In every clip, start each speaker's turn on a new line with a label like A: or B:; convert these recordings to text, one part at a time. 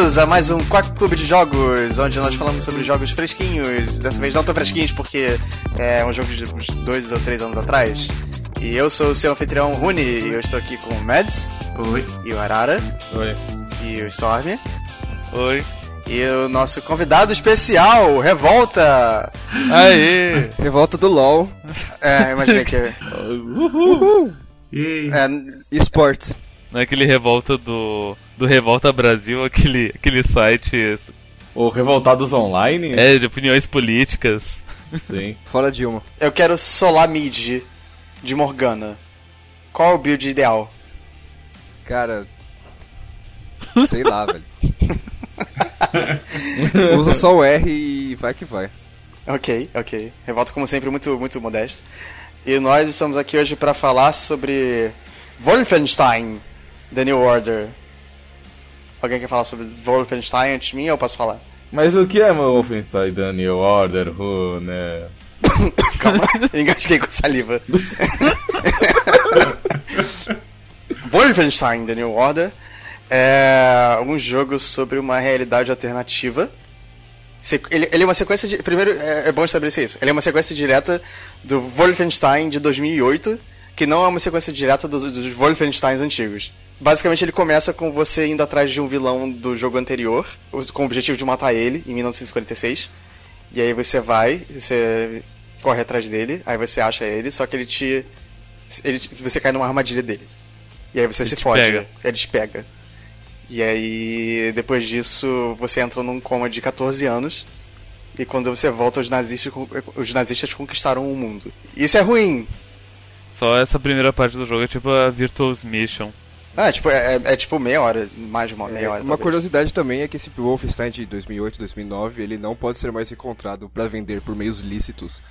A: Bem-vindos a mais um Quack Clube de Jogos, onde nós falamos sobre jogos fresquinhos. Dessa vez não tão fresquinhos porque é um jogo de uns dois ou três anos atrás. E eu sou o seu anfitrião Rune, e eu estou aqui com o Mads.
B: Oi.
A: E o Arara.
B: Oi.
A: E o Storm.
C: Oi.
A: E o nosso convidado especial, Revolta!
C: Aê!
D: Revolta do LoL.
A: É, imaginei que.
D: Uhul!
B: E
A: É,
D: Esportes.
C: Não é aquele revolta do. Do Revolta Brasil, aquele, aquele site
B: o Revoltados Online?
C: é, de opiniões políticas.
B: Sim.
D: Fala Dilma.
A: eu quero Solar Mid de Morgana. Qual é o build ideal?
D: Cara. Sei lá, velho. Usa só o R e vai que vai.
A: Ok, ok. Revolta, como sempre, muito, muito modesto. E nós estamos aqui hoje para falar sobre Wolfenstein The New Order. Alguém quer falar sobre Wolfenstein antes de mim ou eu posso falar?
B: Mas o que é Wolfenstein Daniel Order, Who, né?
A: Calma, engasguei com saliva. Wolfenstein The New Order é um jogo sobre uma realidade alternativa. Ele, ele é uma sequência de. Primeiro, é, é bom estabelecer isso. Ele é uma sequência direta do Wolfenstein de 2008, que não é uma sequência direta dos, dos Wolfensteins antigos. Basicamente, ele começa com você indo atrás de um vilão do jogo anterior, com o objetivo de matar ele, em 1946. E aí você vai, você corre atrás dele, aí você acha ele, só que ele te. Ele, você cai numa armadilha dele. E aí você se
C: te
A: fode.
C: pega.
A: Ele te pega. E aí, depois disso, você entra num coma de 14 anos. E quando você volta, os nazistas, os nazistas conquistaram o mundo. Isso é ruim.
C: Só essa primeira parte do jogo é tipo a Virtuous Mission.
A: Ah, tipo, é, é- é tipo meia hora, mais de uma meia hora.
D: Uma
A: talvez.
D: curiosidade também é que esse Wolfenstein de 2008, 2009, ele não pode ser mais encontrado pra vender por meios lícitos.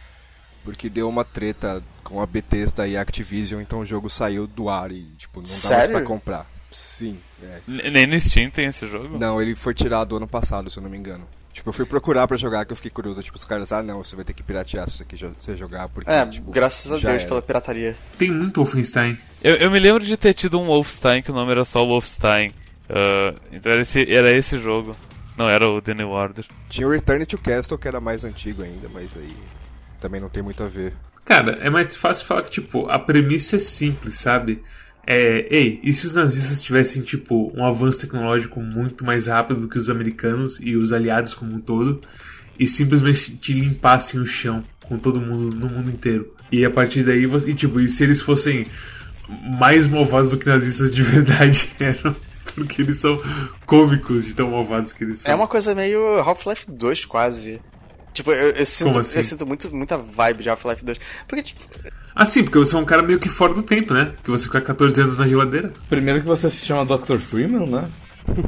D: Porque deu uma treta com a Bethesda e a Activision, então o jogo saiu do ar e, tipo, não dá mais
A: Sério?
D: pra comprar. Sim, é.
C: Nem no Steam tem esse jogo?
D: Não, ele foi tirado ano passado, se eu não me engano. Tipo, eu fui procurar pra jogar, que eu fiquei curioso. Tipo, os caras, ah, não, você vai ter que piratear se você quiser você jogar, porque,
A: É,
D: tipo,
A: graças a Deus
D: era.
A: pela pirataria.
E: Tem muito Wolfenstein.
C: Eu, eu me lembro de ter tido um Wolfenstein que o nome era só Wolfenstein. Ah, então era esse, era esse jogo. Não era o The New Order.
D: Tinha o Return to Castle, que era mais antigo ainda, mas aí também não tem muito a ver.
E: Cara, é mais fácil falar que, tipo, a premissa é simples, sabe? É, ei, e se os nazistas tivessem, tipo, um avanço tecnológico muito mais rápido do que os americanos e os aliados como um todo, e simplesmente te limpassem o chão com todo mundo no mundo inteiro. E a partir daí, você, e, tipo, e se eles fossem mais malvados do que nazistas de verdade eram, porque eles são cômicos de tão malvados que eles são.
A: É uma coisa meio Half-Life 2, quase. Tipo, eu, eu sinto,
E: assim?
A: eu sinto muito, muita vibe de Half-Life 2. Porque, tipo,
E: Ah, sim, porque você é um cara meio que fora do tempo, né? Que você fica 14 anos na geladeira.
B: Primeiro que você se chama Dr. Freeman, né?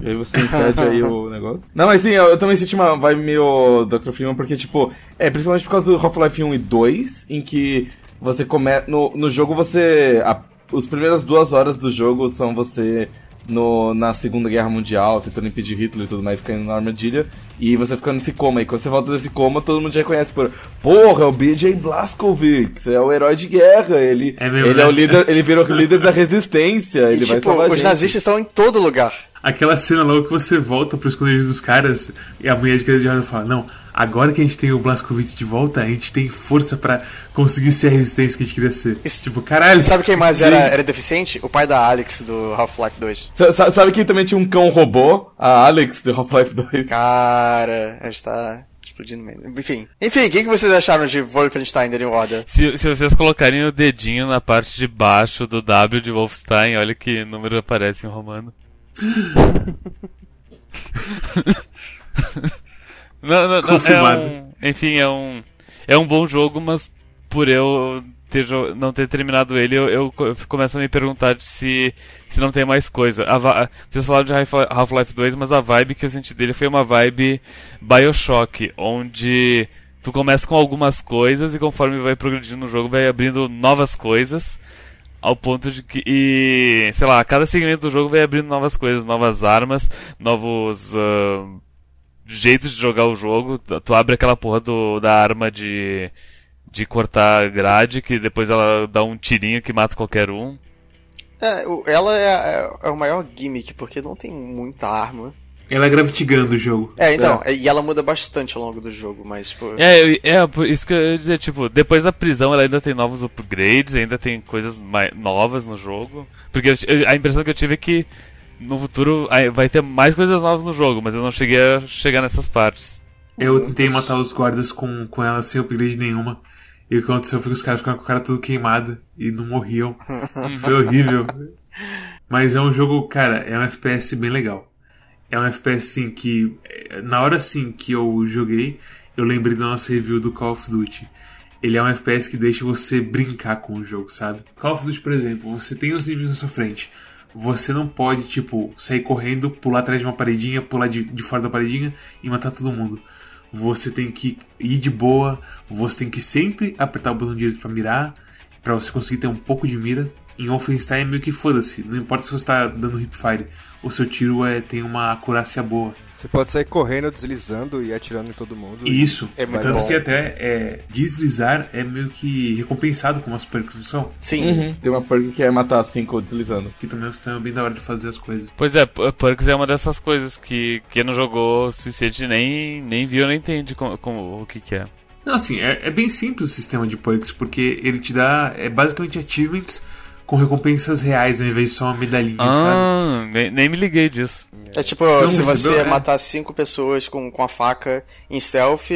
B: E aí você impede aí o negócio. Não, mas sim, eu, eu também senti uma vibe meio Dr. Freeman, porque, tipo, é principalmente por causa do Half-Life 1 e 2, em que você começa. No, no jogo você. A, as primeiras duas horas do jogo são você no, na Segunda Guerra Mundial, tentando impedir Hitler e tudo mais, caindo na armadilha, e você fica nesse coma. E quando você volta desse coma, todo mundo já reconhece por. Porra, é o BJ Blazkowicz, é o herói de guerra, ele,
E: É mesmo,
B: ele
E: né?
B: é o líder, ele virou o líder da resistência,
A: e,
B: ele vai
A: tipo
B: salvar a
A: os
B: gente.
A: nazistas estão em todo lugar.
E: Aquela cena logo que você volta pro esconderijo dos caras e a mulher de cadeira de fala: Não, agora que a gente tem o Blaskowitz de volta, a gente tem força pra conseguir ser a resistência que a gente queria ser.
A: Isso-
E: Tipo, caralho.
A: Sabe quem mais era, era deficiente? O pai da Alex do Half-Life 2.
B: Sa- sa- Sabe que também tinha um cão robô? A Alex do Half-Life 2.
A: Cara, a gente tá explodindo mesmo. Enfim. Enfim, o que, que vocês acharam de Wolfenstein The New Order?
C: Se, se vocês colocarem o dedinho na parte de baixo do W de Wolfenstein, olha que número aparece em romano. não, não, não, é um, enfim, é um, é um bom jogo, mas por eu ter, não ter terminado ele, eu, eu co- eu começo a me perguntar se, se não tem mais coisa. A vocês falaram de Half- Half-Life 2, mas a vibe que eu senti dele foi uma vibe Bioshock, onde tu começa com algumas coisas e conforme vai progredindo no jogo, vai abrindo novas coisas. Ao ponto de que, e, sei lá, cada segmento do jogo vai abrindo novas coisas, novas armas, novos ah, jeitos de jogar o jogo. Tu abre aquela porra do, da arma de, de cortar grade, que depois ela dá um tirinho que mata qualquer um.
A: É, o- ela é, é- é o maior gimmick, porque não tem muita arma.
E: Ela é gravitigando o jogo.
A: É, então, e ela muda bastante ao longo do jogo, mas, tipo.
C: É, eu- é, isso que eu ia dizer, tipo, depois da prisão ela ainda tem novos upgrades, ainda tem coisas mai- novas no jogo. Porque eu- a impressão que eu tive é que no futuro vai ter mais coisas novas no jogo, mas eu não cheguei a chegar nessas partes.
E: Eu tentei matar os guardas com, com ela sem upgrade nenhuma. E o que aconteceu foi que os caras ficaram com a cara tudo queimada e não morriam. foi horrível. Mas é um jogo, cara, é um FPS bem legal. É um FPS assim que. eh, Na hora assim que eu joguei, eu lembrei da nossa review do Call of Duty. Ele é um FPS que deixa você brincar com o jogo, sabe? Call of Duty, por exemplo, você tem os inimigos na sua frente. Você não pode, tipo, sair correndo, pular atrás de uma paredinha, pular de, de fora da paredinha e matar todo mundo. Você tem que ir de boa, você tem que sempre apertar o botão direito pra mirar, pra você conseguir ter um pouco de mira. Em Wolfenstein é meio que foda-se, não importa se você tá dando hipfire, o seu tiro é, tem uma acurácia boa.
D: Você pode sair correndo, deslizando e atirando em todo mundo.
E: Isso,
A: É muito
E: tanto
A: bom.
E: que até é, deslizar é meio que recompensado com umas perks, não são?
A: Sim.
B: Uhum. Tem uma perk que é matar cinco deslizando.
E: Que também é um sistema bem da hora de fazer as coisas.
C: Pois é, Perks é uma dessas coisas que quem não jogou o suficiente nem, nem viu nem entende como, como- o que, que é.
E: Não, assim, é, é bem simples o sistema de perks, porque ele te dá é, basicamente achievements com recompensas reais, ao invés de só uma medalhinha, sabe?
C: Ah, nem, nem me liguei disso.
A: É tipo,
E: não
A: se você
E: né?
A: matar cinco pessoas com, com a faca em stealth,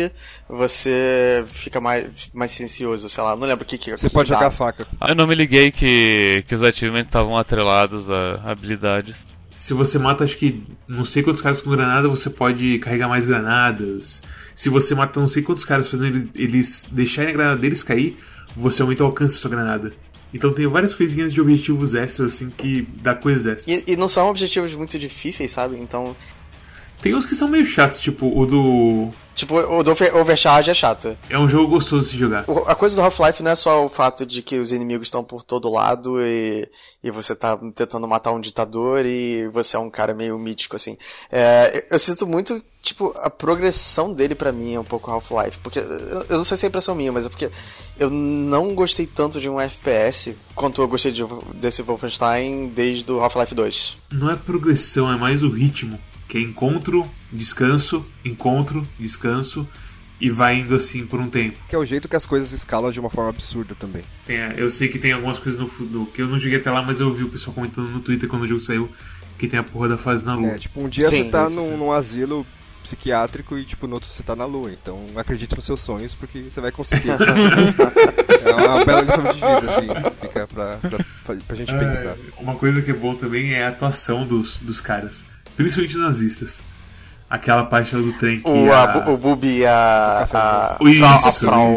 A: você fica mais, mais silencioso, sei lá. Não lembro o que que
D: Você
A: que
D: pode
A: dá.
D: jogar a faca.
C: Ah, Eu não me liguei que, que os achievements estavam atrelados a habilidades.
E: Se você mata, acho que não sei quantos caras com granada, você pode carregar mais granadas. Se você mata não sei quantos caras fazendo ele- eles deixarem a granada deles cair, você aumenta o alcance da sua granada. Então tem várias coisinhas de objetivos extras, assim, que dá coisas extras.
A: E, e não são objetivos muito difíceis, sabe? Então,
E: Tem uns que são meio chatos, tipo o do.
A: Tipo, o do over- Overcharge é chato.
E: É um jogo gostoso de jogar.
A: A coisa do Half-Life não é só o fato de que os inimigos estão por todo lado e, e você tá tentando matar um ditador e você é um cara meio mítico, assim. É, eu, eu sinto muito, tipo, a progressão dele pra mim é um pouco Half-Life. Porque, eu, eu não sei se é impressão minha, mas é porque eu não gostei tanto de um FPS quanto eu gostei de, desse Wolfenstein desde o Half-Life 2.
E: Não é progressão, é mais o ritmo. Que é encontro, descanso, encontro, descanso. E vai indo assim por um tempo.
D: Que é o jeito que as coisas escalam de uma forma absurda também.
E: Tem, eu sei que tem algumas coisas no, no que eu não joguei até lá, mas eu vi o pessoal comentando no Twitter quando o jogo saiu que tem a porra da fase na lua.
D: É, tipo, um dia
A: Sim.
D: você tá num, num asilo psiquiátrico e, tipo, no outro você tá na lua. Então, acredite nos seus sonhos, porque você vai conseguir. é uma bela lição de vida, assim. Fica pra, pra, pra gente pensar.
E: É, uma coisa que é bom também é a atuação dos, dos caras, principalmente os nazistas. Aquela parte lá do trem que
A: O,
E: a...
A: a, o Bubi e a, a,
E: Isso,
A: a Frau.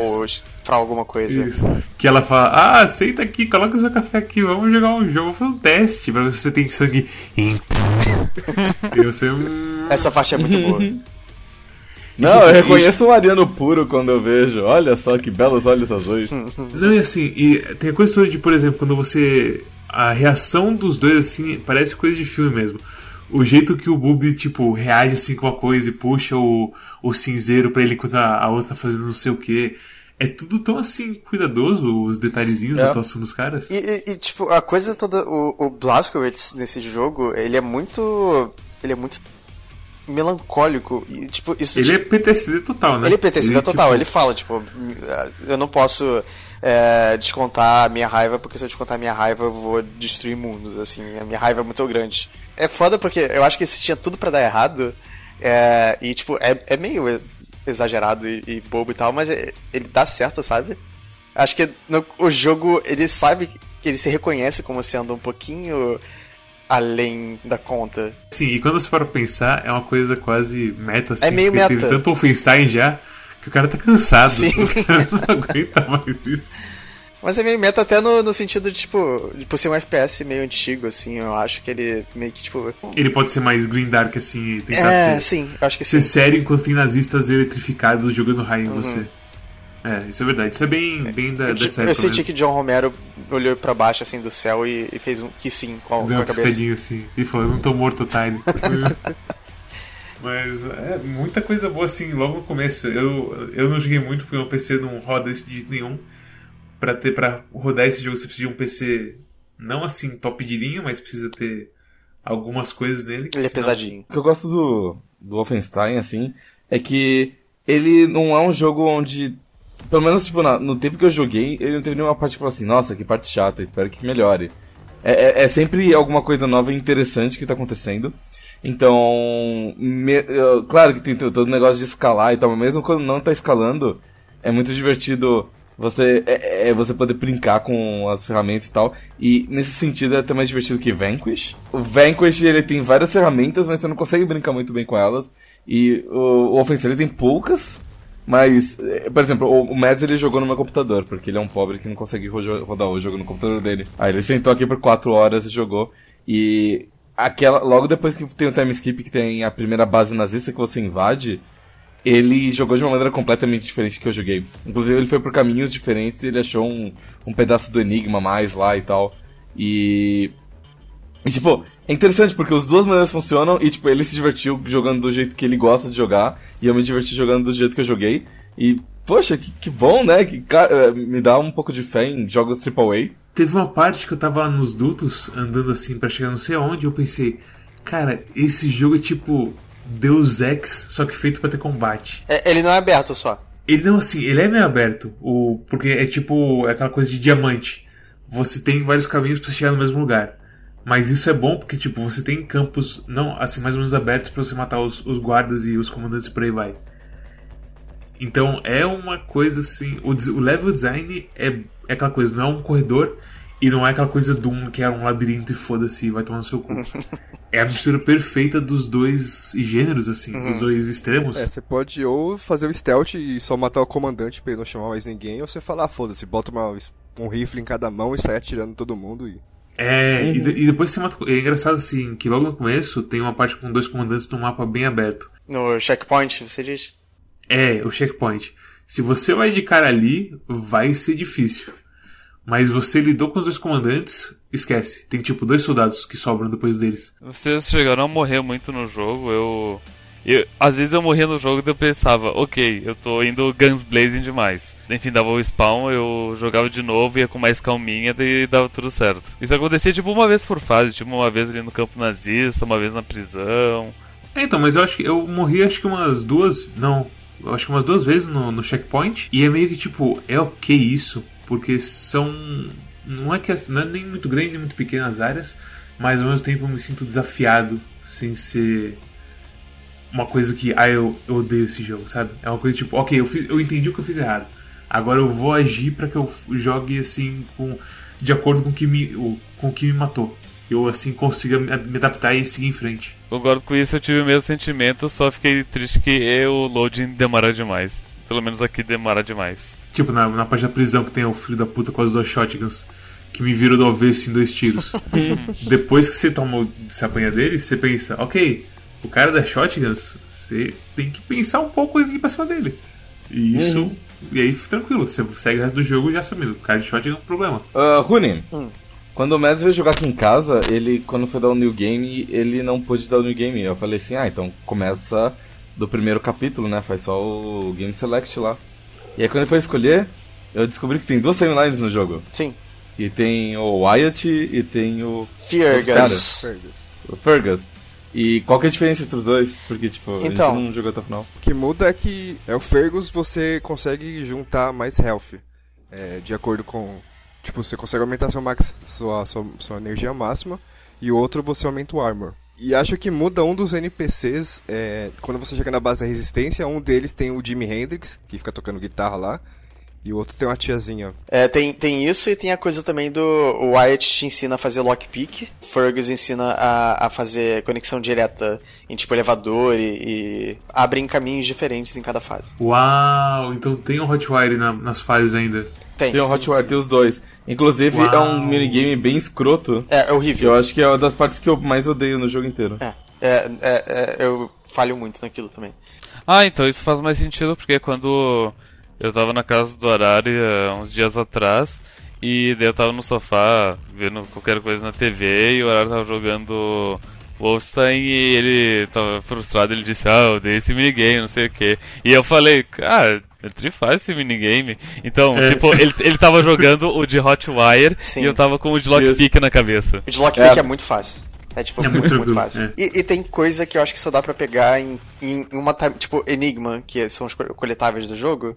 A: Frau alguma coisa.
E: Isso. Que ela fala, ah, senta aqui, coloca o seu café aqui, vamos jogar um jogo, vamos fazer um teste pra ver se você tem sangue e você... hum,
A: Essa parte é muito boa.
B: Não, eu reconheço um ariano puro quando eu vejo. Olha só que belos olhos azuis.
E: Não, e assim, e tem a coisa toda de, por exemplo, quando você. A reação dos dois, assim, parece coisa de filme mesmo. O jeito que o Bubi, tipo, reage assim com uma coisa e puxa o, o cinzeiro pra ele enquanto a, a outra tá fazendo não sei o que. É tudo tão assim, cuidadoso, os detalhezinhos
B: É.
E: da atuação dos caras.
A: E, e- e, tipo, a coisa toda, o, o Blazkowicz nesse jogo, ele é muito. Ele é muito melancólico. E, tipo, isso
E: Ele é
A: tipo,
E: PTSD total, né?
A: ele é PTSD total.
E: tipo,
A: Ele fala, tipo, eu não posso é, descontar a minha raiva, porque se eu descontar a minha raiva, eu vou destruir mundos, assim. A minha raiva é muito grande. É foda porque eu acho que esse tinha tudo pra dar errado. é, e, tipo, é, é meio exagerado e, e bobo e tal, mas é- ele dá certo, sabe? Acho que no- o jogo, ele sabe que ele se reconhece como sendo um pouquinho além da conta.
E: Sim, e quando você para pensar, é uma coisa quase meta, assim.
A: É meio
E: porque Teve
A: meta.
E: tanto Wolfenstein já que o cara tá cansado.
A: Sim.
E: O cara não aguenta mais isso.
A: Mas é meio meta até no, no sentido de, tipo, por ser um FPS meio antigo, assim, eu acho que ele meio que, tipo...
E: Ele pode ser mais green dark, assim, e tentar
A: É,
E: ser,
A: sim, eu acho que
E: ser
A: sim.
E: sério enquanto tem nazistas eletrificados jogando raio
A: Uhum.
E: em você. É, isso é verdade. Isso é bem, bem da,
A: Eu,
E: dessa
A: tipo, eu
E: época
A: senti
E: mesmo.
A: que John Romero olhou pra baixo, assim, do céu e, e fez um que sim com a, com a cabeça.
E: assim. E falou, eu não tô morto, Tiny. Mas é muita coisa boa assim, logo no começo. Eu, eu não joguei muito porque meu PC não roda esse de jeito nenhum. Pra, ter, pra rodar esse jogo você precisa de um PC não assim top de linha, mas precisa ter algumas coisas nele.
A: Ele é
E: senão-
A: pesadinho.
B: O que eu gosto do, do Wolfenstein, assim, é que ele não é um jogo onde. Pelo menos, tipo, na- no tempo que eu joguei, ele não teve nenhuma parte que falei assim, nossa, que parte chata, espero que melhore. É, é- é sempre alguma coisa nova e interessante que tá acontecendo. Então, me- eu- claro que tem todo o negócio de escalar e tal, mas mesmo quando não tá escalando, é muito divertido você, é, é você poder brincar com as ferramentas e tal. E nesse sentido é até mais divertido que Vanquish. O Vanquish ele tem várias ferramentas, mas você não consegue brincar muito bem com elas. E o, o ele tem poucas, mas, eh, por exemplo, o, Mads ele jogou no meu computador, porque ele é um pobre que não consegue rodar o jogo no computador dele. Aí ele sentou aqui por 4 horas e jogou. E aquela, logo depois que tem o time skip, que tem a primeira base nazista que você invade, ele jogou de uma maneira completamente diferente que eu joguei. Inclusive, ele foi por caminhos diferentes e ele achou um, um pedaço do enigma mais lá e tal. E. E, tipo, é interessante porque as duas maneiras funcionam e, tipo, ele se divertiu jogando do jeito que ele gosta de jogar e eu me diverti jogando do jeito que eu joguei. E, poxa, que, que bom, né? Que ca- eh, me dá um pouco de fé em jogos AAA.
E: Teve uma parte que eu tava nos dutos, andando assim pra chegar não sei aonde, eu pensei, cara, esse jogo é tipo Deus Ex, só que feito pra ter combate.
A: É, ele não é aberto só.
E: Ele não assim, ele é meio aberto, o, porque é tipo é aquela coisa de diamante. Você tem vários caminhos pra você chegar no mesmo lugar. Mas isso é bom porque tipo, você tem campos não assim mais ou menos abertos pra você matar os, os guardas e os comandantes e por aí vai. Então é uma coisa assim, o, o level design é, é aquela coisa, não é um corredor e não é aquela coisa Doom que é um labirinto e foda-se, vai tomar no seu cu. é a mistura perfeita dos dois gêneros assim, dos dois extremos.
D: É, você pode ou fazer o stealth e só matar o comandante pra ele não chamar mais ninguém, ou você falar, ah, foda-se, bota uma- um rifle em cada mão e sai atirando todo mundo e.
E: É, e, de- e depois você mata. É engraçado assim, que logo no começo tem uma parte com dois comandantes num mapa bem aberto.
A: No checkpoint, você diz?
E: É, o checkpoint. Se você vai de cara ali, vai ser difícil. Mas você lidou com os dois comandantes, esquece. Tem tipo dois soldados que sobram depois deles.
C: Vocês chegaram a morrer muito no jogo, eu. eu às vezes eu morria no jogo e eu pensava, ok, eu tô indo guns blazing demais. Enfim, dava o spawn, eu jogava de novo, ia com mais calminha, daí dava tudo certo. Isso acontecia tipo uma vez por fase, tipo uma vez ali no campo nazista, uma vez na prisão.
E: É, então, mas eu acho que eu morri acho que umas duas. Não. Eu acho que umas duas vezes no, no checkpoint. E é meio que tipo, é ok isso. Porque são. Não é que não é nem muito grande nem muito pequenas as áreas. Mas ao mesmo tempo eu me sinto desafiado sem ser uma coisa que, ah, eu, eu odeio esse jogo, sabe? É uma coisa tipo, ok, eu, fiz, eu entendi o que eu fiz errado. Agora eu vou agir pra que eu jogue assim com de acordo com o que me, com o que me matou. Eu assim consiga me adaptar e seguir em frente.
C: Concordo com isso, eu tive o mesmo sentimento, só fiquei triste que o loading demora demais. Pelo menos aqui demora demais.
E: Tipo, na, na parte da prisão que tem o filho da puta com as duas shotguns que me virou do avesso em dois tiros. Depois que você toma, o- se apanha dele, você pensa, ok, o cara das shotguns, você tem que pensar um pouco antes de ir pra cima dele. E isso. E aí, tranquilo, você segue o resto do jogo já sabendo, o cara de shotgun é um problema.
B: Uh, Rune, quando o Mads veio jogar aqui em casa, ele, quando foi dar o new game, ele não pôde dar o new game. Eu falei assim, ah, então começa do primeiro capítulo, né? Faz só o Game Select lá. E aí quando ele foi escolher, eu descobri que tem duas timelines no jogo.
A: Sim.
B: E tem o Wyatt e tem o,
A: Feargus.
B: o Fergus. E qual que é a diferença entre os dois? Porque, tipo,
A: Então.
B: a gente não jogou até o final.
D: O que muda é que é o Fergus você consegue juntar mais health. É, de acordo com. Tipo, você consegue aumentar sua, max, sua, sua, sua energia máxima e o outro você aumenta o armor. E acho que muda um dos NPCs é, quando você chega na base da resistência. Um deles tem o Jimi Hendrix, que fica tocando guitarra lá, e o outro tem uma tiazinha.
A: É, tem, tem isso e tem a coisa também do o Wyatt te ensina a fazer lockpick, Fergus ensina a, a fazer conexão direta em tipo elevador e, e abrem caminhos diferentes em cada fase.
E: Uau, então tem um Hotwire na, nas fases ainda.
A: Tem.
B: Tem o
A: sim,
B: Hotwire,
A: sim.
B: tem os dois. Inclusive,
E: Uau.
B: é um minigame bem escroto.
A: É, é
B: Que eu
A: horrível.
B: acho que é uma das partes que eu mais odeio no jogo inteiro.
A: É, é, é, é, eu falho muito naquilo também.
C: Ah, então isso faz mais sentido, porque quando eu tava na casa do Arari há uns dias atrás, e daí eu tava no sofá vendo qualquer coisa na TV, e o Arari tava jogando Wolfenstein e ele tava frustrado, ele disse, ah, eu odeio esse minigame, não sei o que. E eu falei, cara, é tri fácil esse minigame. Então,
E: É.
C: tipo, ele, ele tava jogando o de Hotwire
A: Sim.
C: e eu tava com o de Lockpick na cabeça.
A: O de lockpick é.
B: É.
A: muito fácil. É tipo
E: É
A: muito,
E: muito
A: fácil.
E: é.
A: E, e tem coisa que eu acho que só dá pra pegar em, em uma tipo Enigma, que são os co- coletáveis do jogo.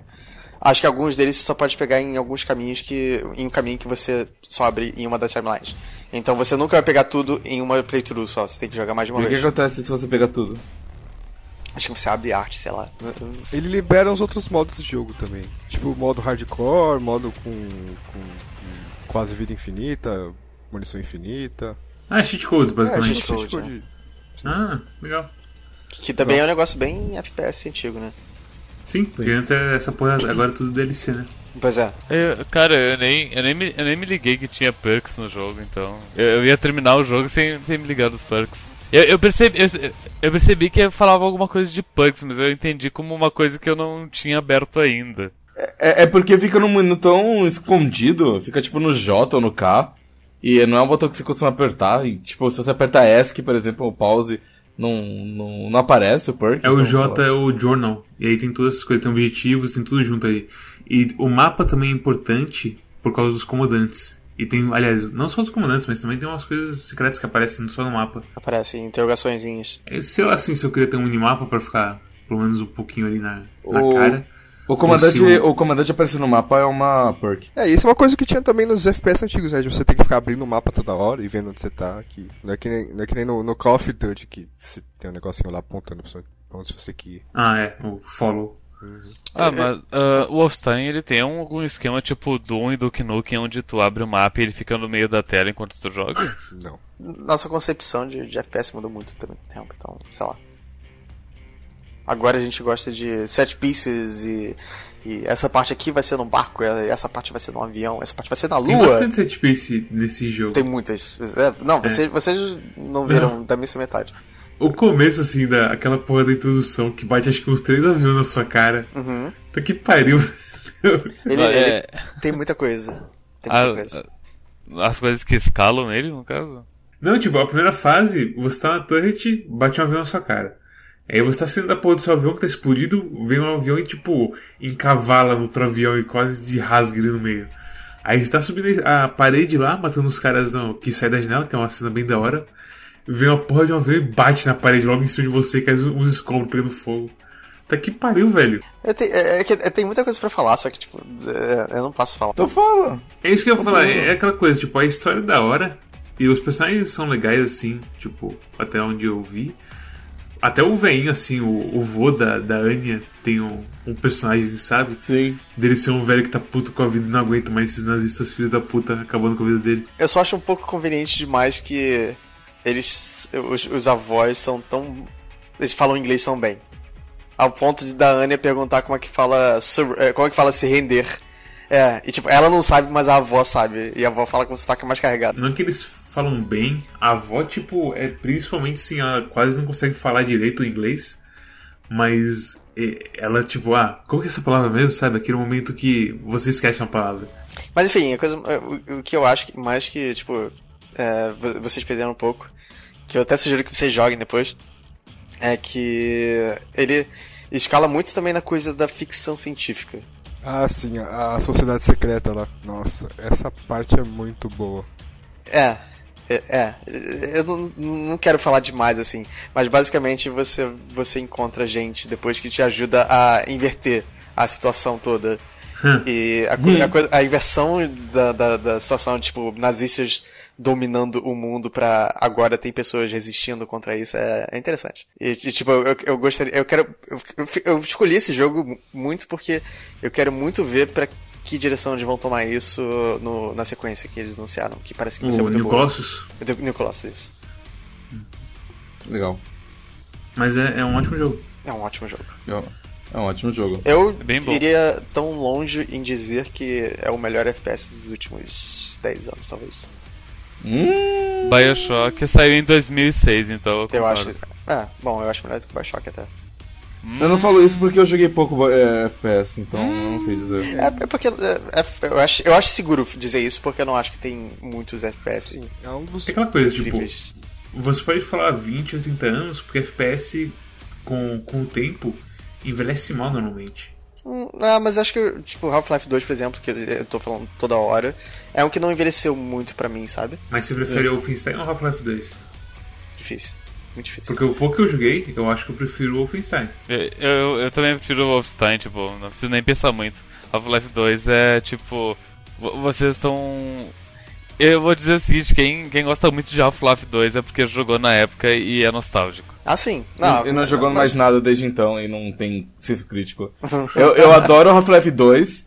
A: Acho que alguns deles você só pode pegar em alguns caminhos que. em um caminho que você só abre em uma das timelines. Então você nunca vai pegar tudo em uma playthrough só, você tem que jogar mais de
B: E
A: uma
B: o que
A: vez.
B: acontece se você pegar tudo?
A: Acho que você abre arte, sei lá. Não sei.
D: Ele libera os outros modos de jogo também. Tipo, modo hardcore, modo com, com, com quase vida infinita, munição infinita.
E: Ah, cheat codes, basicamente.
A: cheat
D: cheat
A: code,
D: code.
E: Ah, legal.
A: Que também é um negócio bem FPS antigo, né?
E: Sim, porque antes era essa porra, agora é tudo DLC, né?
A: Pois é.
C: Eu- cara, eu nem, eu, nem me, eu nem me liguei que tinha perks no jogo, então. Eu, eu ia terminar o jogo sem, sem me ligar dos perks. Eu, eu, percebi, eu, eu percebi que falava alguma coisa de perks, mas eu entendi como uma coisa que eu não tinha aberto ainda.
B: É, é porque fica num menu tão escondido, fica tipo no J ou no K, e não é um botão que você costuma apertar, e tipo, se você aperta ESC, por exemplo, ou pause, não, não, não aparece o perk.
E: É o
B: então,
E: J, é o Journal. E aí tem todas essas coisas, tem objetivos, tem tudo junto aí. E o mapa também é importante por causa dos comandantes. E tem, aliás, não só dos comandantes, mas também tem umas coisas secretas que aparecem só no mapa.
A: Aparecem interrogaçõezinhas.
E: É, Sei lá assim, se eu queria ter um minimapa pra ficar pelo menos um pouquinho ali na, na
B: O-
E: cara.
B: O comandante,
E: Se o-
B: o comandante aparecer no mapa é uma perk.
D: É, isso é uma coisa que tinha também nos FPS antigos, né? De você ter que ficar abrindo o mapa toda hora e vendo onde você tá. Que não é que nem, não é que nem no, no Call of Duty, que você tem um negocinho lá apontando pra pra onde você quer ir.
E: Ah, é, o follow.
C: Ah, mas ah, o Wolfenstein ele tem um- algum esquema tipo Doom e Duke Nukem onde tu abre o mapa e ele fica no meio da tela enquanto tu joga?
D: Não.
A: Nossa concepção de, de FPS mudou muito também com o tempo, então, sei lá. Agora a gente gosta de set pieces e, e essa parte aqui vai ser num barco, e essa parte vai ser num avião, essa parte vai ser na
E: Tem
A: lua.
E: bastante set piece nesse jogo.
A: Tem muitas. É, não, vocês, vocês não viram da missa metade.
E: O começo, assim, da, aquela porra da introdução que bate acho que uns três aviões na sua cara.
A: Uhum.
E: Tá que pariu.
A: Ele, ele
C: é.
A: tem muita coisa. Tem muita
C: Ah,
A: coisa.
C: ah, as coisas que escalam nele, no caso?
E: Não, tipo, a primeira fase, você tá na turret, bate um avião na sua cara. Aí você tá saindo da porra do seu avião que tá explodido, vem um avião e, tipo, encavala no outro avião e quase de rasga ele no meio. Aí você tá subindo a parede lá, matando os caras não, que saem da janela, que é uma cena bem da hora. Vem uma porra de um avião e bate na parede logo em cima de você, cai uns escombros pegando fogo. Tá que pariu, velho.
A: Eu tenho- é, é que é- tem muita coisa pra falar, só que, tipo, é, eu não posso falar.
B: Então fala.
E: É isso que eu ia falar, é aquela coisa, tipo, a história é da hora e os personagens são legais, assim, tipo, até onde eu vi. Até o veinho, assim, o, o vô da, da Anya tem um, um personagem, sabe?
B: Sim.
E: Dele ser um velho que tá puto com a vida e não aguenta mais esses nazistas filhos da puta acabando com a vida dele.
A: Eu só acho um pouco conveniente demais que eles. Os, os avós são tão. Eles falam inglês tão bem. Ao ponto de da Anya perguntar como é que fala. é, Como é que fala se render. É, e tipo, ela não sabe, mas a avó sabe. E a avó fala com o sotaque mais carregado.
E: Não é que eles falam bem, a avó, tipo, é principalmente assim, ela quase não consegue falar direito o inglês, mas é, ela, tipo, ah, qual que é essa palavra mesmo, sabe? Aquele momento que você esquece uma palavra.
A: Mas enfim, a coisa, o, o que eu acho que mais que, tipo, é, vo- vocês perderam um pouco, que eu até sugiro que vocês joguem depois, é que ele escala muito também na coisa da ficção científica.
D: Ah, sim, a, Sociedade Secreta lá. Nossa, essa parte é muito boa.
A: É, é, é. eu não, não quero falar demais assim, mas basicamente você, você encontra gente depois que te ajuda a inverter a situação toda. E a, a coisa- a inversão da, da, da situação, tipo, nazistas dominando o mundo pra agora tem pessoas resistindo contra isso é, é interessante. E, e, tipo, eu, eu gostaria, eu quero, eu, eu, eu escolhi esse jogo mu- muito porque eu quero muito ver pra que direção eles vão tomar isso no, na sequência que eles anunciaram, que parece que vai ser
E: O
A: muito
E: New
A: boa.
E: Colossus.
A: New Colossus, isso.
B: Legal.
E: Mas é, é um ótimo jogo.
A: É um ótimo jogo.
B: É um ótimo jogo.
A: Eu
C: É bem bom.
A: iria tão longe em dizer que é o melhor FPS dos últimos 10 anos, talvez.
B: Hum.
C: Bioshock saiu em 2006, então eu
A: Eu acho. Ah, bom, eu acho melhor do que o Bioshock até.
B: Eu não falo isso porque eu joguei pouco é, FPS, então eu não sei dizer.
A: É, é porque. é, é, eu, acho, eu acho seguro dizer isso porque eu não acho que tem muitos FPS
D: É um dos.
E: É aquela coisa, tipo,
A: incríveis.
E: você pode falar 20 ou 30 anos, porque FPS com, com o tempo envelhece mal normalmente.
A: Hum, Ah, mas acho que, tipo, Half-Life 2, por exemplo, que eu tô falando toda hora, é um que não envelheceu muito pra mim, sabe?
E: Mas você prefere o Wolfenstein ou Half-Life 2?
A: Difícil. Muito difícil.
E: Porque o pouco que eu joguei, eu acho que eu prefiro o Wolfenstein.
C: Eu, eu, eu também prefiro o Wolfenstein, tipo, não preciso nem pensar muito. Half-Life 2 é tipo. vo- Vocês estão. Eu vou dizer o seguinte: quem, quem gosta muito de Half-Life 2 é porque jogou na época e é nostálgico.
A: Ah, sim.
B: Não, e não jogou
A: mas-
B: mais nada desde então e não tem senso crítico. eu, eu adoro Half-Life 2.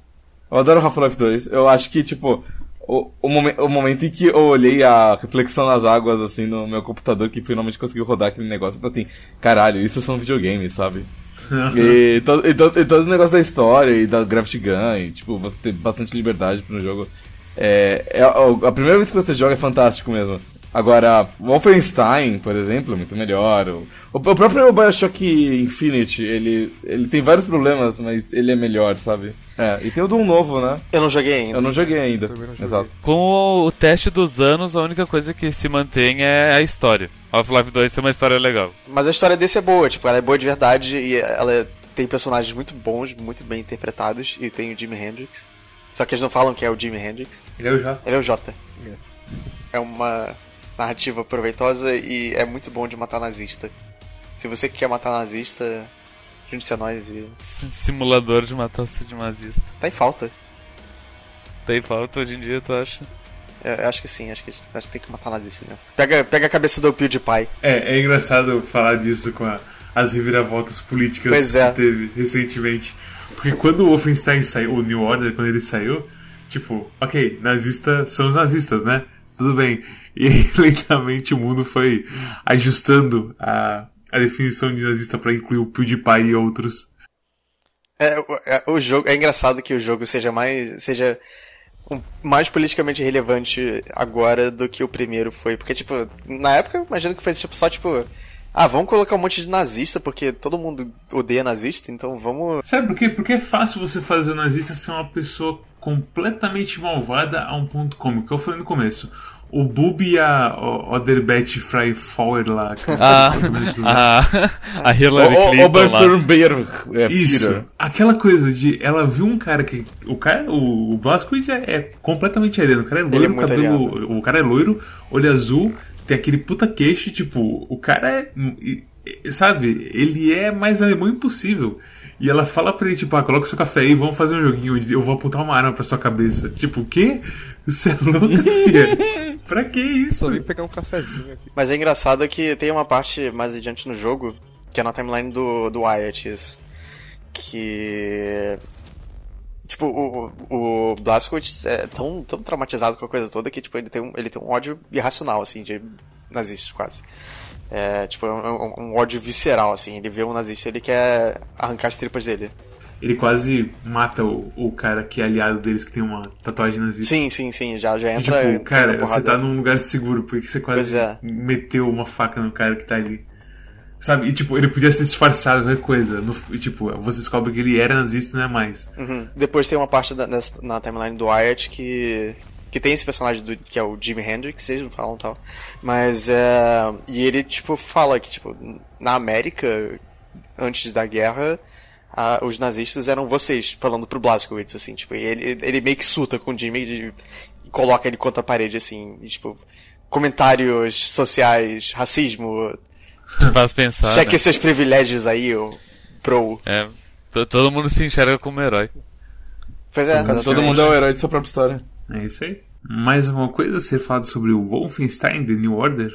B: Eu adoro Half-Life 2. Eu acho que, tipo, o, o, momen- o momento em que eu olhei a reflexão nas águas, assim, no meu computador, que finalmente conseguiu rodar aquele negócio, eu falei assim, caralho, isso são videogames, sabe? e, to, e, to, e todo o negócio da história e da Gravity Gun, e, tipo, você ter bastante liberdade pro jogo. É, é, a primeira vez que você joga é fantástico mesmo. Agora, Wolfenstein, por exemplo, é muito melhor. O, o próprio Bioshock Infinite, ele, ele tem vários problemas, mas ele é melhor, sabe? É, e tem o Doom novo, né?
A: Eu não joguei ainda.
B: Eu não joguei ainda.
D: Não joguei.
B: Exato.
C: Com o, o teste dos anos, a única coisa que se mantém é a história. Half-Life 2 tem uma história legal.
A: Mas a história desse é boa, tipo, ela é boa de verdade e ela tem personagens muito bons, muito bem interpretados, e tem o Jimi Hendrix. Só que eles não falam que é o Jimi Hendrix.
E: Ele é o J.
A: Ele é o Jota. É uma narrativa proveitosa e é muito bom de matar nazista. Se você quer matar nazista, junte-se a nós e.
C: Simulador de matança de nazista.
A: Tá em falta.
C: Tem falta hoje em dia, tu acha?
A: Eu, eu acho que sim, acho que, acho que tem que matar nazista mesmo. Pega, pega a cabeça do PewDiePie.
E: É, é engraçado falar disso com a- as reviravoltas políticas
A: é.
E: que teve recentemente. Porque quando o Wolfenstein saiu, o New Order, quando ele saiu, tipo, ok, nazistas são os nazistas, né? Tudo bem. E aí, lentamente, o mundo foi ajustando a, a definição de nazista pra incluir o PewDiePie e outros.
A: É, o- é, o jogo, é engraçado que o jogo seja mais. seja um- mais politicamente relevante agora do que o primeiro foi. Porque, tipo, na época imagino que foi tipo, só tipo. Ah, vamos colocar um monte de nazista, porque todo mundo odeia nazista, então vamos.
E: Sabe por quê? Porque é fácil você fazer o nazista ser uma pessoa completamente malvada a um ponto cômico. Que eu falei no começo. O Bub e a o- Oderbeth Freifauer lá. que-
C: Ah, a, a Hillary
B: O, o,
C: Clinton lá.
B: Obersturmbeer é,
E: Isso. Aquela coisa de ela viu um cara que. O cara, o, o é, é completamente ariano. O cara é
A: é
E: loiro,
A: muito
E: cabelo. O cara é loiro, olho azul, tem aquele puta queixo, tipo, o cara é. Sabe, ele é mais alemão impossível. E ela fala pra ele, tipo, ah, coloca seu café aí, vamos fazer um joguinho onde eu vou apontar uma arma pra sua cabeça. Tipo, o quê? Você é louca, filha? pra que isso?
D: Só vim pegar um cafezinho aqui.
A: Mas é engraçado que tem uma parte mais adiante no jogo, que é na timeline do, do Wyatt, isso. Que. Tipo, o, o Blazkowicz é tão, tão traumatizado com a coisa toda que, tipo, ele tem um, ele tem um ódio irracional, assim, de nazistas, quase. É, tipo, é um, um ódio visceral, assim. Ele vê um nazista e ele quer arrancar as tripas dele.
E: Ele quase mata o, o cara que é aliado deles, que tem uma tatuagem nazista.
A: Sim, sim, sim, já, já
E: E,
A: entra.
E: tipo,
A: entra
E: cara, você tá num lugar seguro, por que que você quase
A: é.
E: meteu uma faca no cara que tá ali? Sabe? E tipo, ele podia ser disfarçado, qualquer coisa. No, e, tipo, você descobre que ele era nazista e não é mais.
A: Uhum. Depois tem uma parte da- nessa- na timeline do Wyatt que. Que tem esse personagem do, que é o Jimi Hendrix, vocês não falam tal. Mas é. E ele, tipo, fala que, tipo, na América, antes da guerra, a- os nazistas eram vocês, falando pro Blazkowicz, assim, tipo, e ele, ele meio que suta com o Jimmy e, e coloca ele contra a parede, assim, e, tipo, comentários sociais, racismo,
C: Te faz pensar.
A: cheque
C: né?
A: seus privilégios aí, ô pro.
C: É, to- todo mundo se enxerga como herói.
A: Pois é,
B: Todo
A: exatamente.
B: mundo é o herói de sua própria história.
E: É isso aí. Mais alguma coisa a ser falado sobre o Wolfenstein The New Order?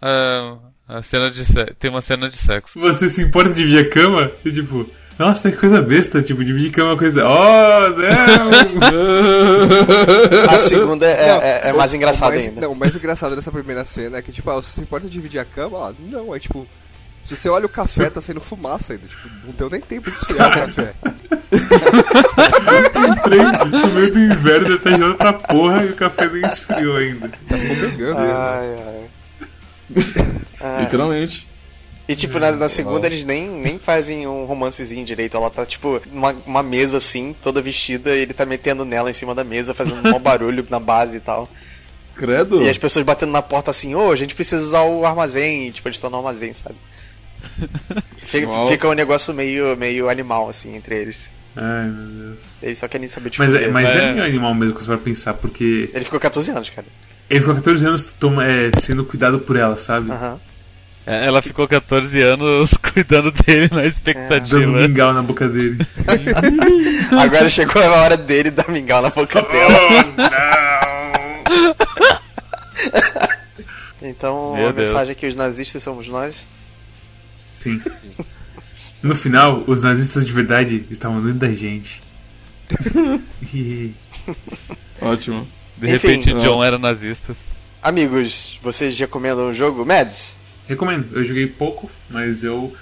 C: Ah, a cena de se- tem uma cena de sexo.
E: Você se importa de dividir a cama? E, tipo, nossa, tem coisa besta, tipo, dividir cama é uma coisa. Oh, não!
A: A segunda é,
D: Não,
A: é- é mais engraçada ainda.
D: Não, o mais engraçado dessa primeira cena é que, tipo, ah, você se importa de dividir a cama? Ah, não, é tipo. Se você olha o café, tá saindo fumaça ainda. Tipo, não deu nem tempo de esfriar o café.
E: no meio do inverno tá gelando pra porra e o café nem esfriou ainda.
D: Tá fumegando.
A: Ai, ai.
B: Literalmente.
A: E tipo, na, na segunda eles nem, nem fazem um romancezinho direito. Ela tá, tipo, numa uma mesa assim, toda vestida, e ele tá metendo nela em cima da mesa, fazendo um barulho na base e tal.
B: Credo.
A: E as pessoas batendo na porta assim, ô, a gente precisa usar o armazém, e, tipo, eles estão no armazém, sabe? Fica,
B: Uau.
A: fica um negócio meio, meio animal, assim, entre eles.
E: Ai, meu Deus.
A: Eles só querem saber de
E: Mas, é, mas é
C: É.
E: meio animal mesmo que você vai pensar, porque
A: Ele ficou 14 anos, cara.
E: ele ficou 14 anos toma, é, sendo cuidado por ela, sabe?
A: Aham.
C: É, Ela ficou 14 anos cuidando dele na
E: Dando
C: expectativa.
E: mingau na boca dele.
A: Agora chegou a hora dele dar mingau na boca dela. Então,
C: Meu
A: a
C: Deus.
A: mensagem é que os nazistas somos nós.
E: Sim. No final, os nazistas de verdade estavam dentro da gente.
B: Ótimo.
C: De
A: Enfim.
C: repente. John era nazistas.
A: Amigos, vocês recomendam o jogo? Mads?
E: Recomendo. Eu joguei pouco, mas eu.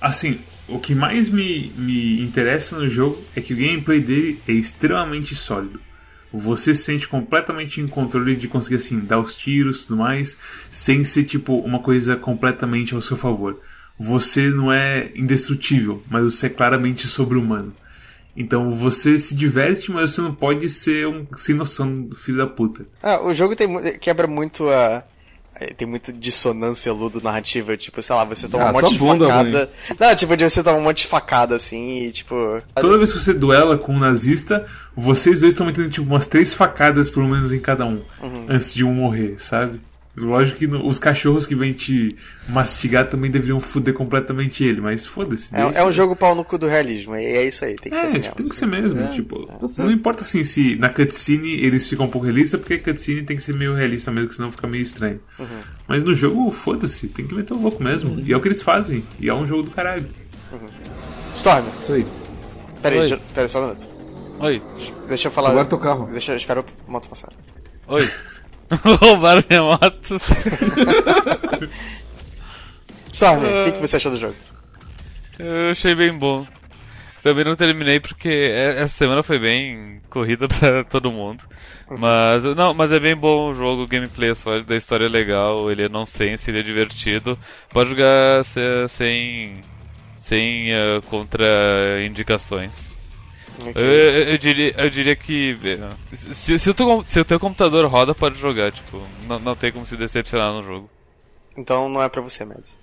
E: Assim, o que mais me, me interessa no jogo é que o gameplay dele é extremamente sólido. Você se sente completamente em controle de conseguir assim dar os tiros tudo mais, sem ser tipo uma coisa completamente ao seu favor. Você não é indestrutível, mas você é claramente sobre-humano. Então você se diverte, mas você não pode ser um sem noção filho da puta.
A: Ah, o jogo tem, quebra muito a. Tem muita dissonância ludo-narrativa, tipo, sei lá, você toma
B: Ah,
A: um monte de
B: bunda,
A: facada. Não, tipo, de você toma um monte de facada assim e tipo.
E: Toda vez que você duela com um nazista, vocês dois estão metendo tipo umas três facadas pelo menos em cada um, antes de um morrer, sabe? Lógico que no- os cachorros que vêm te mastigar também deveriam foder completamente ele, mas foda-se.
A: É,
E: deixa.
A: é um jogo pau no cu do realismo, e é isso aí, tem que ser
E: É,
A: assim
E: tipo,
A: mesmo.
E: tem que ser mesmo.
B: É,
E: tipo,
B: tá
E: não importa assim se na cutscene eles ficam um pouco realistas, porque a cutscene tem que ser meio realista mesmo, que senão fica meio estranho.
A: Uhum.
E: Mas no jogo, foda-se, tem que meter o louco mesmo. E é o que eles fazem. E é um jogo do caralho.
A: Storm,
B: Isso aí.
A: pera aí,
C: Oi.
A: pera aí, só um minuto.
C: Oi.
A: Deixa eu falar.
B: Agora teu carro.
A: Deixa eu espera a moto passar.
C: Oi. Roubaram minha moto.
A: Storm, o que, que você achou do jogo?
C: Eu achei bem bom. Também não terminei porque é- essa semana foi bem corrida pra todo mundo. Mas não, mas é bem bom o jogo, o gameplay é sólido, a história é legal, ele é nonsense, ele é divertido. Pode jogar se- sem sem eh, contraindicações. Eu, eu- eu diria, eu diria que se, se, o teu, se o teu computador roda, pode jogar, tipo, não, não tem como se decepcionar no jogo.
A: Então não é pra você, Mads.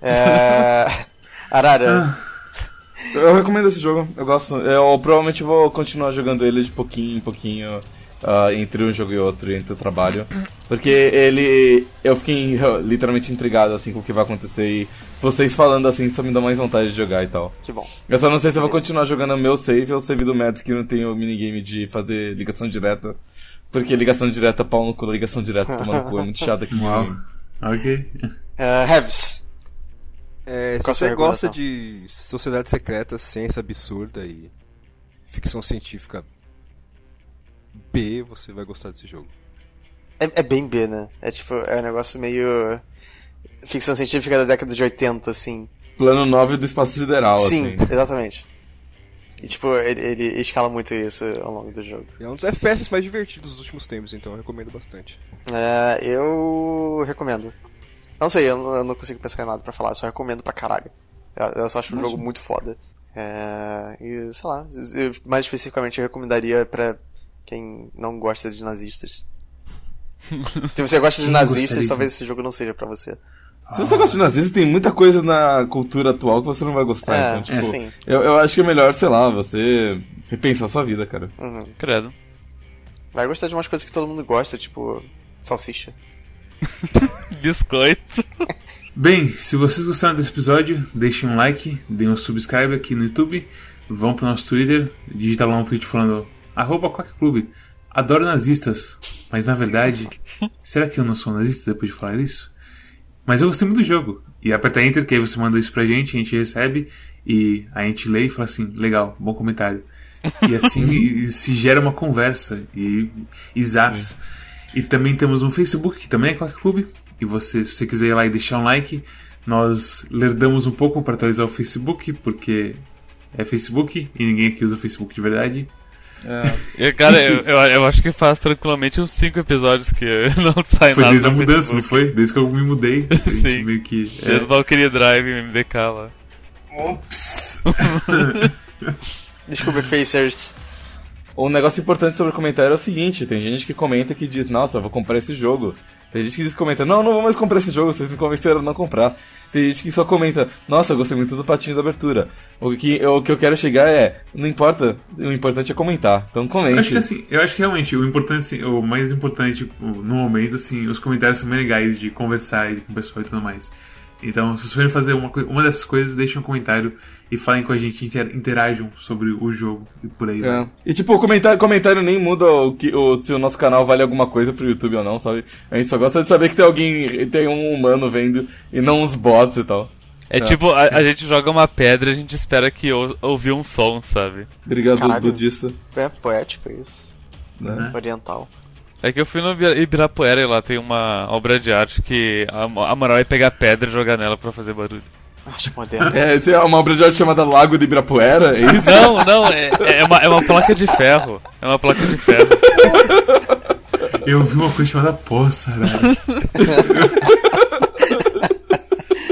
A: É... Arara,
B: Eu recomendo esse jogo, eu gosto. Eu provavelmente vou continuar jogando ele de pouquinho em pouquinho, ah, entre um jogo e outro, entre o trabalho. Porque ele. Eu fiquei uh, literalmente intrigado assim com o que vai acontecer e vocês falando assim só me dá mais vontade de jogar e tal.
A: que bom.
B: Eu só não sei se eu vou continuar jogando meu save ou o save do Mads que não tem o minigame de fazer ligação direta. Porque ligação direta, pau no cu, ligação direta, tomando cu, é muito chato aqui.
E: Uau. Ok.
A: Uh, Heaves,
D: É, se
A: Qual
D: você gosta de sociedade secreta, ciência absurda e ficção científica B, você vai gostar desse jogo.
A: é, é bem B, né? É tipo, é um negócio meio. Ficção científica da década de 80, assim.
B: Plano 9 do espaço sideral,
A: Sim,
B: assim.
A: exatamente. E tipo, ele, ele escala muito isso ao longo do jogo.
D: É um dos FPS mais divertidos dos últimos tempos, então eu recomendo bastante.
A: É, eu recomendo. Não sei, eu não, eu não consigo pensar em nada pra falar, eu só recomendo pra caralho. Eu, eu só acho um jogo muito foda. É, e sei lá, eu- mais especificamente eu recomendaria pra quem não gosta de nazistas. Se você gosta de nazistas, talvez esse jogo não seja pra você.
B: Se você gosta de nazismo, tem muita coisa na cultura atual que você não vai gostar.
A: É,
B: então, tipo,
A: sim.
B: eu, eu acho que é melhor, sei lá, você repensar a sua vida, cara.
A: Uhum.
C: Credo.
A: Vai gostar de umas coisas que todo mundo gosta, tipo salsicha.
C: Biscoito.
E: Bem, se vocês gostaram desse episódio, deixem um like, deem um subscribe aqui no YouTube, vão pro nosso Twitter, digita lá um tweet falando arroba Quack Clube. Adoro nazistas, mas na verdade, será que eu não sou nazista depois de falar isso? Mas eu gostei muito do jogo. E aperta Enter, que aí você manda isso pra gente, a gente recebe, e a gente lê e fala assim, legal, bom comentário. E assim e- e se gera uma conversa, e, e zaz. E também temos um Facebook, que também é Quack Clube. E você, se você quiser ir lá e deixar um like, nós lerdamos um pouco para atualizar o Facebook, porque é Facebook e ninguém aqui usa o Facebook de verdade.
B: É.
C: E, cara, eu, eu, eu acho que faz tranquilamente uns 5 episódios que não sai
E: Foi
C: nada.
E: desde a mudança, não
C: Facebook.
E: foi? Desde que eu me mudei.
C: Sim.
E: meio que.
C: Desde o Valkyrie Drive e MDK lá.
E: Ops!
A: Desculpa, Facers.
B: Um negócio importante sobre o comentário é o seguinte: tem gente que comenta que diz, nossa, eu vou comprar esse jogo. Tem gente que diz comenta, não, não vou mais comprar esse jogo, vocês me convenceram a não comprar. Tem gente que só comenta, nossa, eu gostei muito do patinho da abertura. O que, o que eu quero chegar é, não importa, o importante é comentar. Então
E: Eu
B: comente.
E: acho que assim, eu acho que realmente o importante, o mais importante tipo, no momento, assim, os comentários são bem legais de conversar com o pessoal e tudo mais. Então, se vocês forem fazer uma, uma dessas coisas, deixem um comentário e falem com a gente, inter- interajam sobre o jogo e por aí.
B: É.
E: vai.
B: E tipo, o comentário, comentário nem muda o que, o, se o nosso canal vale alguma coisa pro YouTube ou não, sabe? A gente só gosta de saber que tem alguém, tem um humano vendo e não uns bots e tal.
C: É tipo, a, a gente joga uma pedra e a gente espera que ou, ouvir um som, sabe?
B: Obrigado,
A: Caralho.
B: budista.
A: É poético isso.
B: Né?
A: Oriental.
C: É que eu fui no Ibira- Ibirapuera e lá tem uma obra de arte que a, a moral é pegar pedra e jogar nela pra fazer barulho.
A: Acho moderno.
B: É, tem uma obra de arte chamada Lago de Ibirapuera, é isso?
C: Não, não, é, é, uma, é uma placa de ferro. É uma placa de ferro.
E: Eu vi uma coisa chamada poça, né?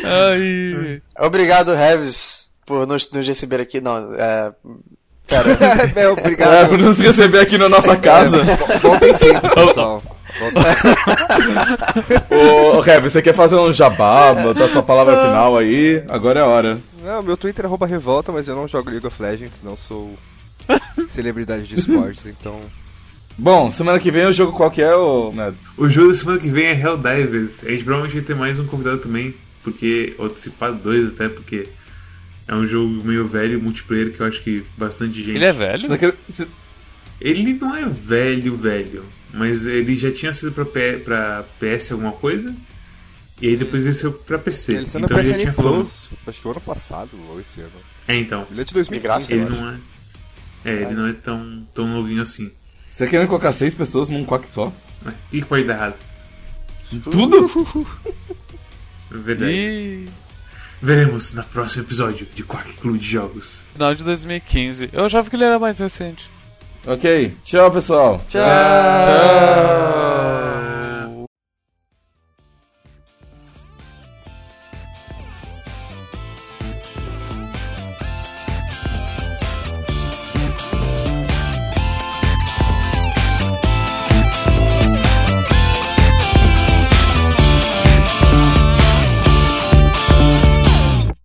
C: Ai.
A: Obrigado, Revis, por nos, nos receber aqui. Não, é. Pera.
D: é,
B: É,
D: obrigado.
B: por nos receber aqui na nossa casa.
D: Voltem sempre, pessoal.
B: Ô, Rev, você quer fazer um jabá, botar sua palavra final aí? Agora é a hora.
D: Não, meu Twitter é arroba revolta, mas eu não jogo League of Legends, não sou celebridade de esportes, então.
B: Bom, semana que vem o jogo qual que é, ô Mads?
E: O jogo da semana que vem é Helldivers. A gente provavelmente vai ter mais um convidado também, porque. Ou antecipado dois até, porque é um jogo meio velho, multiplayer, que eu acho que bastante gente.
C: Ele é velho?
B: Você-
E: Ele não é velho, velho, mas ele já tinha sido pra, P- pra PS alguma coisa, e aí depois ele saiu pra PC.
D: Ele
E: então ele já tinha fama.
D: Plus, acho que o ano passado ou esse ano.
E: É, então.
D: Ele é de 2015,
A: graça,
E: Ele não é. É, ele não é tão, tão novinho assim.
B: Você querendo colocar seis pessoas num quack só?
E: Mas O que pode dar errado?
B: Tudo?
E: É verdade.
C: E...
E: Veremos no próximo episódio de Quack Clube de Jogos.
C: Final de 2015. Eu achava que ele era mais recente.
B: Ok, tchau pessoal.
A: Tchau.
C: tchau.